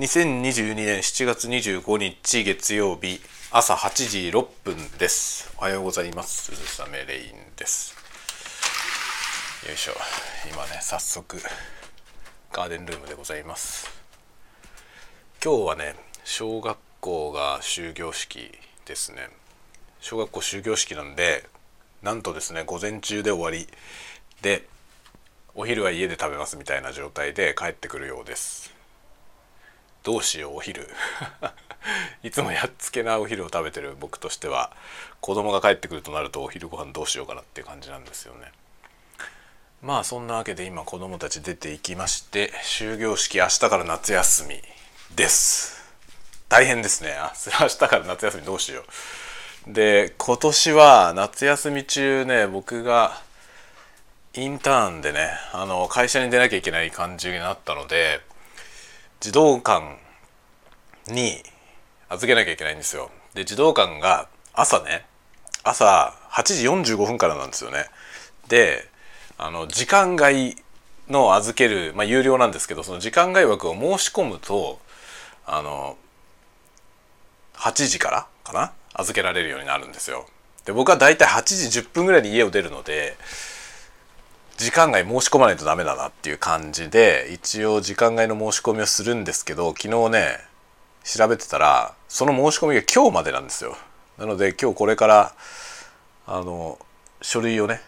2022年7月25日月曜日朝8時6分です。おはようございます。鈴雨レインです。よいしょ。今ね早速ガーデンルームでございます。今日はね小学校が終業式ですね。小学校終業式なんでなんとですね午前中で終わり。でお昼は家で食べますみたいな状態で帰ってくるようです。どうしようお昼。いつもやっつけなお昼を食べてる僕としては子供が帰ってくるとなるとお昼ご飯どうしようかなっていう感じなんですよね。まあそんなわけで今子供たち出ていきまして終業式明日から夏休みです。大変ですね。明日から夏休みどうしよう。で今年は夏休み中ね僕がインターンでねあの会社に出なきゃいけない感じになったので児童館に預けなきゃいけないんですよ。で児童館が朝ね朝8時45分からなんですよね。であの時間外の預ける、まあ、有料なんですけどその時間外枠を申し込むとあの8時からかな？預けられるようになるんですよ。で僕はだいたい8時10分ぐらいに家を出るので時間外申し込まないとダメだなっていう感じで一応時間外の申し込みをするんですけど昨日ね調べてたらその申し込みが今日までなんですよ。なので今日これからあの書類をね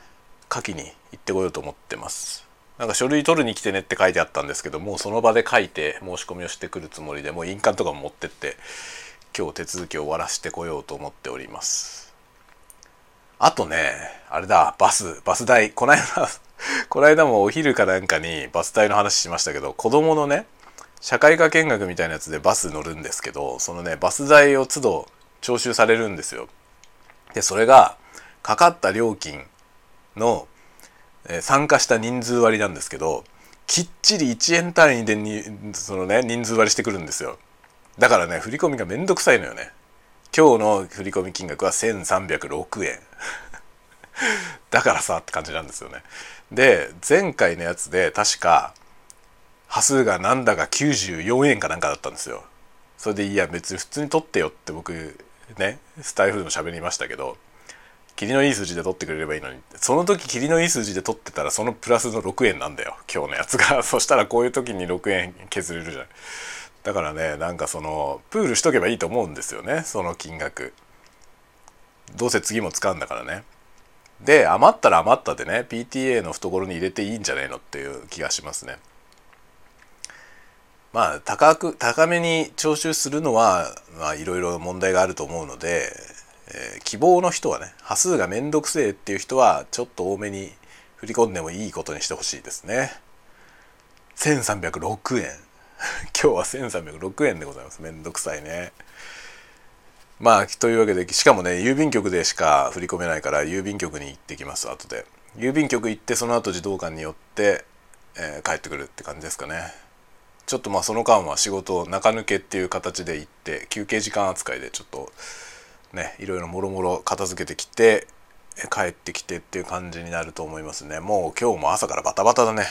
書きに行ってこようと思ってます。なんか書類取るに来てねって書いてあったんですけどもうその場で書いて申し込みをしてくるつもりでもう印鑑とかも持ってって今日手続きを終わらせてこようと思っております。あとねあれだバスバス代この間 この間もお昼かなんかにバス代の話しましたけど子供のね社会科見学みたいなやつでバス乗るんですけどそのねバス代を都度徴収されるんですよ。でそれがかかった料金の、えー、参加した人数割なんですけどきっちり1円単位でにそのね人数割りしてくるんですよ。だからね振り込みがめんどくさいのよね。今日の振込金額は1306円。だからさって感じなんですよね。で前回のやつで確か端数がなんだか94円かなんかだったんですよ。それでいや別に普通に取ってよって僕ねスタイフでも喋りましたけど霧のいい数字で取ってくれればいいのに。その時霧のいい数字で取ってたらそのプラスの6円なんだよ。今日のやつが。そしたらこういう時に6円削れるじゃん。だからねなんかそのプールしとけばいいと思うんですよねその金額どうせ次も使うんだからねで余ったら余ったでね PTA の懐に入れていいんじゃないのっていう気がしますね。まあ高く高めに徴収するのはまあいろいろ問題があると思うので、えー、希望の人はね端数が面倒くせえっていう人はちょっと多めに振り込んでもいいことにしてほしいですね。1306円 今日は1306円でございます。めんどくさいね。まあというわけでしかもね郵便局でしか振り込めないから郵便局に行ってきます後で。郵便局行ってその後児童館によって、えー、帰ってくるって感じですかね。ちょっとまあその間は仕事を中抜けっていう形で行って休憩時間扱いでちょっとねいろいろもろもろ片付けてきて帰ってきてっていう感じになると思いますね。もう今日も朝からバタバタだね。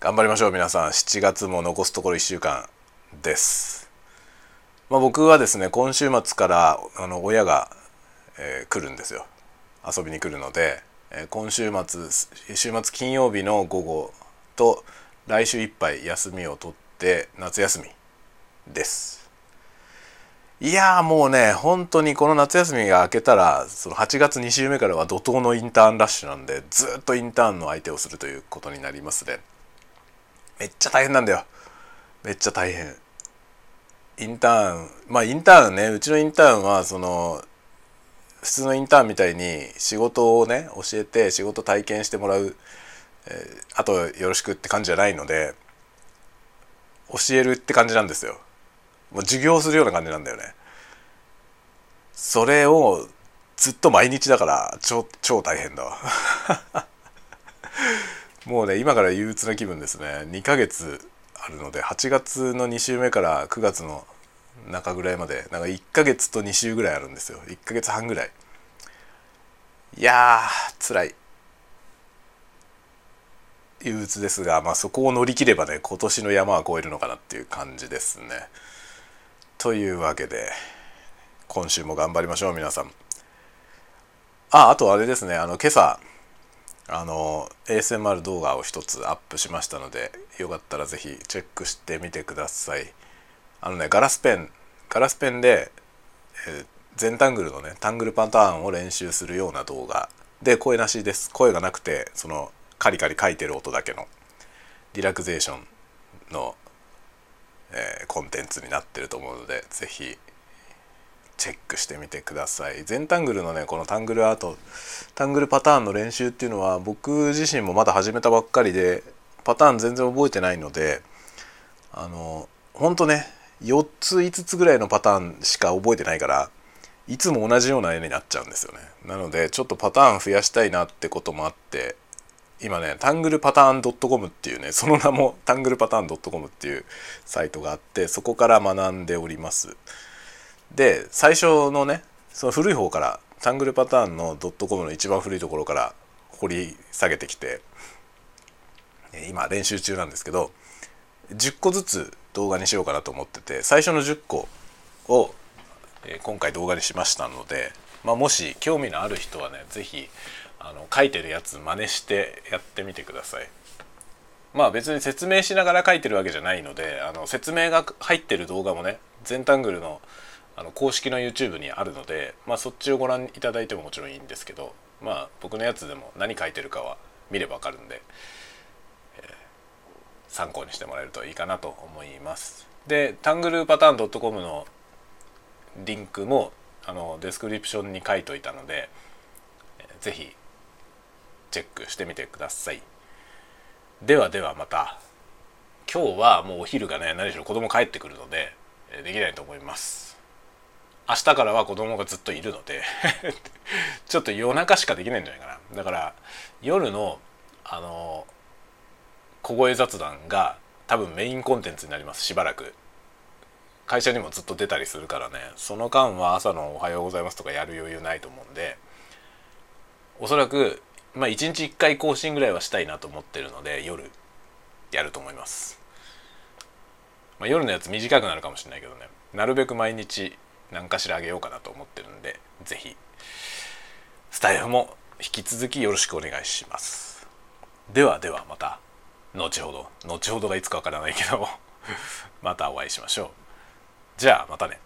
頑張りましょう皆さん。7月も残すところ1週間です。まあ、僕はですね今週末からあの親が、えー、来るんですよ。遊びに来るので、えー、今週末週末金曜日の午後と来週いっぱい休みを取って夏休みです。いやもうね本当にこの夏休みが明けたらその8月2週目からは怒涛のインターンラッシュなんでずっとインターンの相手をするということになりますね。めっちゃ大変なんだよ。めっちゃ大変。インターンまあインターンね。うちのインターンはその普通のインターンみたいに仕事をね教えて仕事体験してもらう、えー、あとよろしくって感じじゃないので教えるって感じなんですよ。もう授業するような感じなんだよね。それをずっと毎日だから超超大変だわ。もうね今から憂鬱な気分ですね。2ヶ月あるので8月の2週目から9月の中ぐらいまでなんか1ヶ月と2週ぐらいあるんですよ。1ヶ月半ぐらい。いやー辛い。憂鬱ですが、まあ、そこを乗り切ればね今年の山は越えるのかなっていう感じですね。というわけで今週も頑張りましょう皆さん。ああとあれですね。あの今朝あの ASMR 動画を一つアップしましたのでよかったら是非チェックしてみてください。あのねガラスペンガラスペンで、えー、全タングルのねタングルパターンを練習するような動画で声なしです声がなくてそのカリカリ書いてる音だけのリラクゼーションの、えー、コンテンツになってると思うので是非チェックしてみてください。全タングルのねこのタングルアートタングルパターンの練習っていうのは僕自身もまだ始めたばっかりでパターン全然覚えてないのであのほんとね4つ5つぐらいのパターンしか覚えてないからいつも同じような絵になっちゃうんですよね。なのでちょっとパターン増やしたいなってこともあって今ねタングルパターン .com っていうねその名もタングルパターン .com っていうサイトがあってそこから学んでおります。で最初のねその古い方からタングルパターンの .com の一番古いところから掘り下げてきて今練習中なんですけど10個ずつ動画にしようかなと思ってて最初の10個を今回動画にしましたので、まあ、もし興味のある人はね是非書いてるやつ真似してやってみてください。まあ別に説明しながら書いてるわけじゃないのであの説明が入ってる動画もねゼンタングルのあの公式の YouTube にあるので、まあ、そっちをご覧いただいてももちろんいいんですけどまあ僕のやつでも何書いてるかは見ればわかるんで、えー、参考にしてもらえるといいかなと思います。でタングルパターン .com のリンクもあのデスクリプションに書いといたので、えー、ぜひチェックしてみてください。ではではまた。今日はもうお昼がね何しろ子供帰ってくるのでできないと思います。明日からは子供がずっといるので ちょっと夜中しかできないんじゃないかな。だから夜のあの小声雑談が多分メインコンテンツになりますしばらく。会社にもずっと出たりするからね。その間は朝の「おはようございます」とかやる余裕ないと思うんでおそらくまあ1日1回更新ぐらいはしたいなと思ってるので夜やると思います、まあ、夜のやつ短くなるかもしれないけどね。なるべく毎日何かしらあげようかなと思ってるんで是非スタイフも引き続きよろしくお願いします。ではではまた。後ほど。後ほどがいつかわからないけど。またお会いしましょう。じゃあまたね。